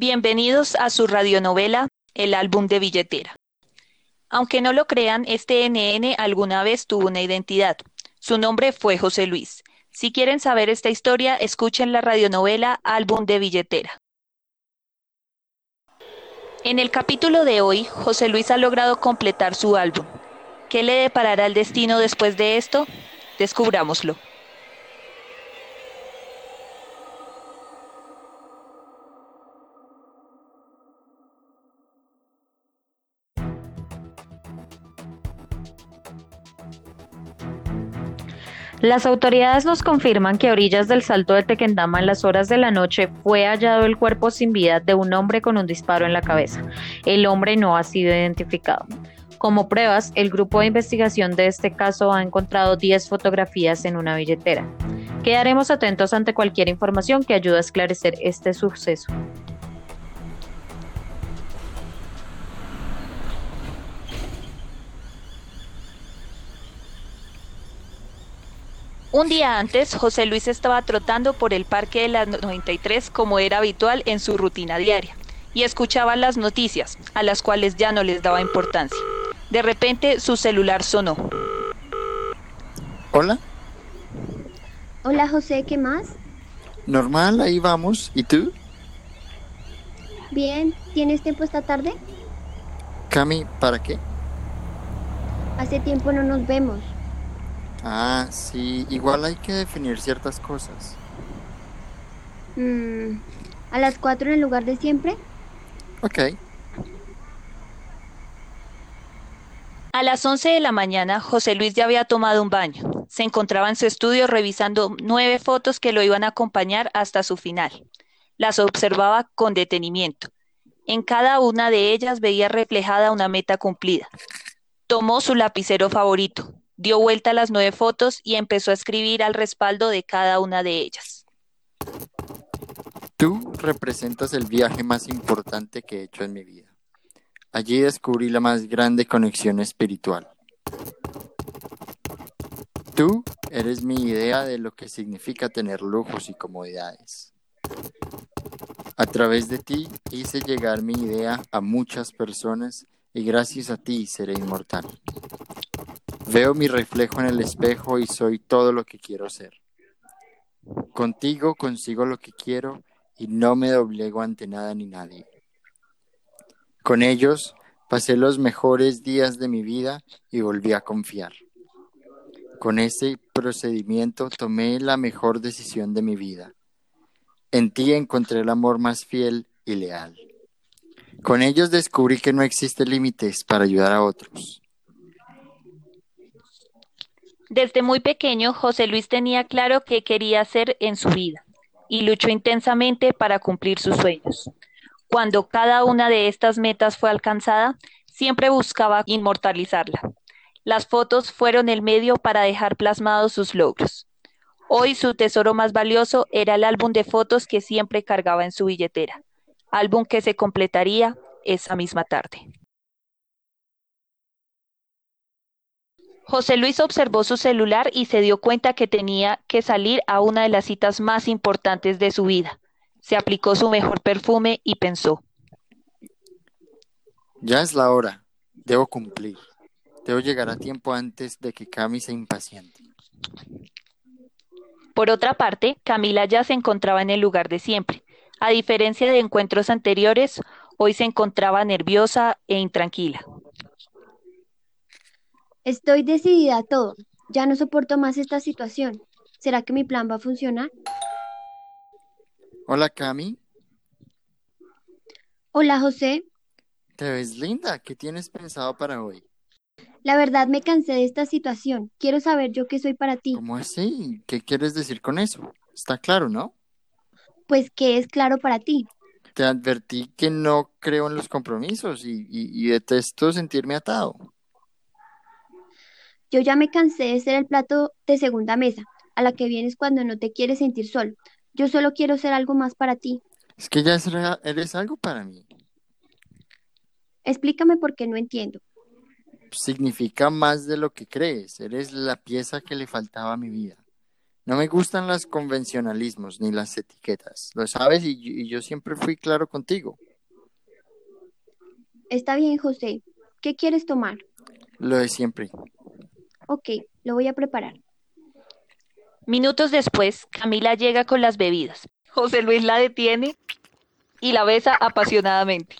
Bienvenidos a su radionovela El álbum de billetera. Aunque no lo crean, este NN alguna vez tuvo una identidad. Su nombre fue José Luis. Si quieren saber esta historia, escuchen la radionovela Álbum de billetera. En el capítulo de hoy, José Luis ha logrado completar su álbum. ¿Qué le deparará el destino después de esto? Descubrámoslo. Las autoridades nos confirman que a orillas del Salto de Tequendama en las horas de la noche fue hallado el cuerpo sin vida de un hombre con un disparo en la cabeza. El hombre no ha sido identificado. Como pruebas, el grupo de investigación de este caso ha encontrado 10 fotografías en una billetera. Quedaremos atentos ante cualquier información que ayude a esclarecer este suceso. Un día antes, José Luis estaba trotando por el parque de la 93 como era habitual en su rutina diaria y escuchaba las noticias, a las cuales ya no les daba importancia. De repente su celular sonó. Hola, Hola José, ¿qué más? normal, ahí vamos. ¿Y tú? Bien, ¿tienes tiempo esta tarde? Cami, ¿para qué? Hace tiempo no nos vemos. Ah, sí, igual hay que definir ciertas cosas. Mm, ¿A las 4 en el lugar de siempre? Ok, A las 11 de la mañana, José Luis ya había tomado un baño. Se encontraba en su estudio revisando nueve fotos que lo iban a acompañar hasta su final. Las observaba con detenimiento. En cada una de ellas veía reflejada una meta cumplida. Tomó su lapicero favorito, dio vuelta a las nueve fotos y empezó a escribir al respaldo de cada una de ellas. tú representas el viaje más importante que he hecho en mi vida. Allí descubrí la más grande conexión espiritual. Tú eres mi idea de lo que significa tener lujos y comodidades. A través de ti hice llegar mi idea a muchas personas y gracias a ti seré inmortal. Veo mi reflejo en el espejo y soy todo lo que quiero ser. Contigo consigo lo que quiero y no me doblego ante nada ni nadie. Con ellos pasé los mejores días de mi vida y volví a confiar. Con ese procedimiento tomé la mejor decisión de mi vida. En ti encontré el amor más fiel y leal. Con ellos descubrí que no existen límites para ayudar a otros. Desde muy pequeño, José Luis tenía claro qué quería hacer en su vida y luchó intensamente para cumplir sus sueños. Cuando cada una de estas metas fue alcanzada, siempre buscaba inmortalizarla. Las fotos fueron el medio para dejar plasmados sus logros. Hoy su tesoro más valioso era el álbum de fotos que siempre cargaba en su billetera, álbum que se completaría esa misma tarde. José Luis observó su celular y se dio cuenta que tenía que salir a una de las citas más importantes de su vida. Se aplicó su mejor perfume y pensó, Ya es la hora. Debo cumplir. Debo llegar a tiempo antes de que Cami se impaciente. Por otra parte, Camila ya se encontraba en el lugar de siempre. A diferencia de encuentros anteriores, hoy se encontraba nerviosa e intranquila. Estoy decidida a todo. Ya no soporto más esta situación. ¿Será que mi plan va a funcionar? Hola Cami, Hola José. te ves linda. ¿Qué tienes pensado para hoy? La verdad me cansé de esta situación. Quiero saber yo qué soy para ti. ¿Cómo así? ¿Qué quieres decir con eso? Está claro, ¿no? Pues qué es claro para ti. Te advertí que no creo en los compromisos y, y- y detesto sentirme atado. Yo ya me cansé de ser el plato de segunda mesa, a la que vienes cuando no te quieres sentir solo. Yo solo quiero ser algo más para ti. Es que ya eres algo para mí. Explícame por qué no entiendo. Significa más de lo que crees. Eres la pieza que le faltaba a mi vida. No me gustan los convencionalismos ni las etiquetas. Lo sabes y yo, y yo siempre fui claro contigo. Está bien, José. ¿Qué quieres tomar? Lo de siempre. Ok, lo voy a preparar. Minutos después, Camila llega con las bebidas. José Luis la detiene y la besa apasionadamente.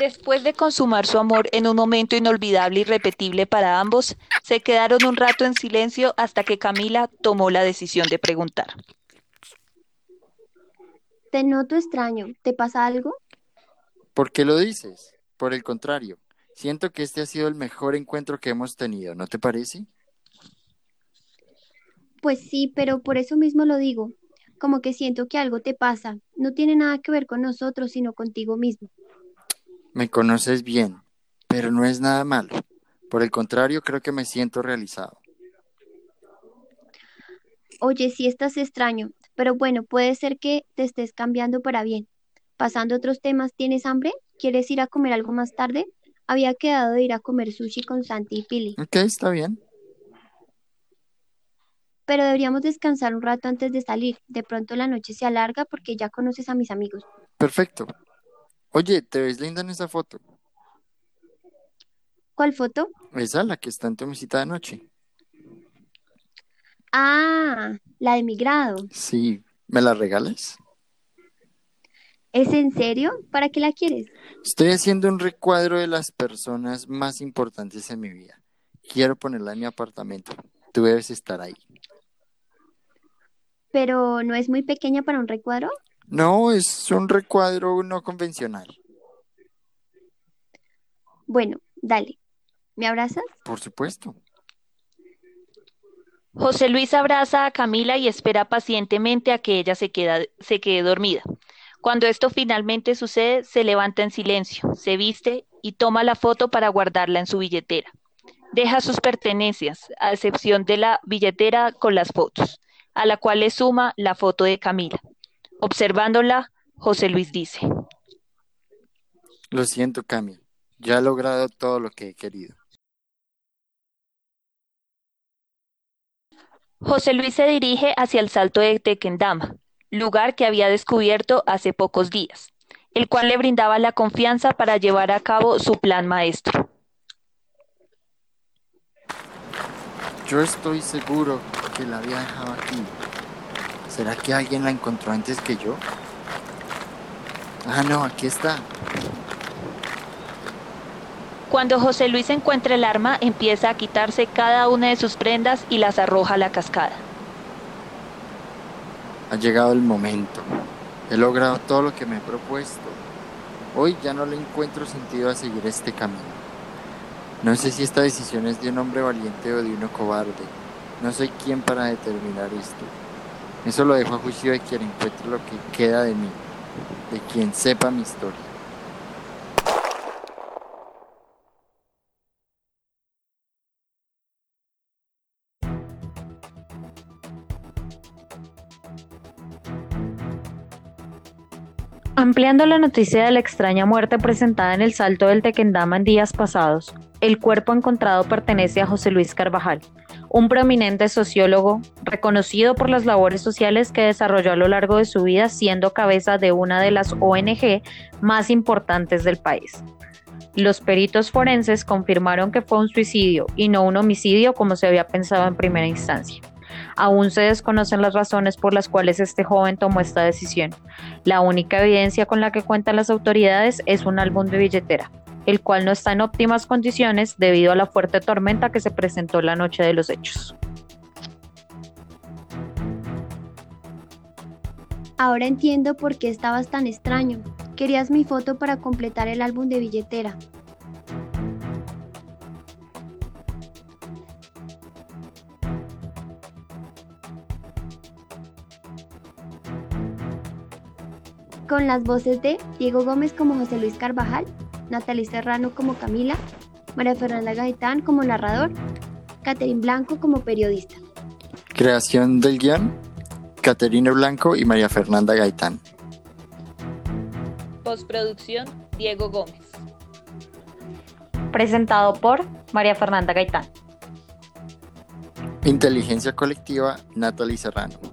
Después de consumar su amor en un momento inolvidable y repetible para ambos, se quedaron un rato en silencio hasta que Camila tomó la decisión de preguntar. Te noto extraño. ¿Te pasa algo? ¿Por qué lo dices? Por el contrario, siento que este ha sido el mejor encuentro que hemos tenido, ¿no te parece? Pues sí, pero por eso mismo lo digo. Como que siento que algo te pasa. No tiene nada que ver con nosotros, sino contigo mismo. Me conoces bien, pero no es nada malo. Por el contrario, creo que me siento realizado. Oye, sí estás extraño, pero bueno, puede ser que te estés cambiando para bien. Pasando a otros temas, ¿tienes hambre? ¿Quieres ir a comer algo más tarde? Había quedado de ir a comer sushi con Santi y Pili, Ok, está bien. pero deberíamos descansar un rato antes de salir. De pronto la noche se alarga porque ya conoces a mis amigos. Perfecto. Oye, ¿te ves linda en esa foto? ¿Cuál foto? Esa, la que está en tu mesita de noche. Ah, la de mi grado. Sí, ¿me la regalas? ¿Es en serio? ¿Para qué la quieres? Estoy haciendo un recuadro de las personas más importantes en mi vida. Quiero ponerla en mi apartamento. Tú debes estar ahí. Pero no es muy pequeña para un recuadro. No, es un recuadro no convencional. Bueno, dale. ¿Me abrazas? Por supuesto. José Luis abraza a Camila y espera pacientemente a que ella se, queda- se quede dormida. Cuando esto finalmente sucede, se levanta en silencio, se viste y toma la foto para guardarla en su billetera. Deja sus pertenencias, a excepción de la billetera con las fotos, a la cual le suma la foto de Camila. Observándola, José Luis dice, Lo siento, Cami. Ya he logrado todo lo que he querido. José Luis se dirige hacia el Salto de Tequendama, lugar que había descubierto hace pocos días, el cual le brindaba la confianza para llevar a cabo su plan maestro. Yo estoy seguro que la había dejado aquí. ¿Será que alguien la encontró antes que yo? Ah, no, aquí está. Cuando José Luis encuentra el arma, empieza a quitarse cada una de sus prendas y las arroja a la cascada. Ha llegado el momento. He logrado todo lo que me he propuesto. Hoy ya no le encuentro sentido a seguir este camino. No sé si esta decisión es de un hombre valiente o de uno cobarde. No soy quien para determinar esto. Eso lo dejo a juicio de quien encuentre lo que queda de mí, de quien sepa mi historia. Ampliando la noticia de la extraña muerte presentada en el Salto del Tequendama en días pasados, el cuerpo encontrado pertenece a José Luis Carvajal, un prominente sociólogo reconocido por las labores sociales que desarrolló a lo largo de su vida siendo cabeza de una de las ONG más importantes del país. Los peritos forenses confirmaron que fue un suicidio y no un homicidio como se había pensado en primera instancia. Aún se desconocen las razones por las cuales este joven tomó esta decisión. La única evidencia con la que cuentan las autoridades es un álbum de billetera, el cual no está en óptimas condiciones debido a la fuerte tormenta que se presentó la noche de los hechos. Ahora entiendo por qué estabas tan extraño. Querías mi foto para completar el álbum de billetera. Con las voces de Diego Gómez como José Luis Carvajal, Natalie Serrano como Camila, María Fernanda Gaitán como narrador, Catherine Blanco como periodista. Creación del guion, Caterina Blanco y María Fernanda Gaitán. Postproducción, Diego Gómez. Presentado por María Fernanda Gaitán. Inteligencia colectiva, Natalie Serrano.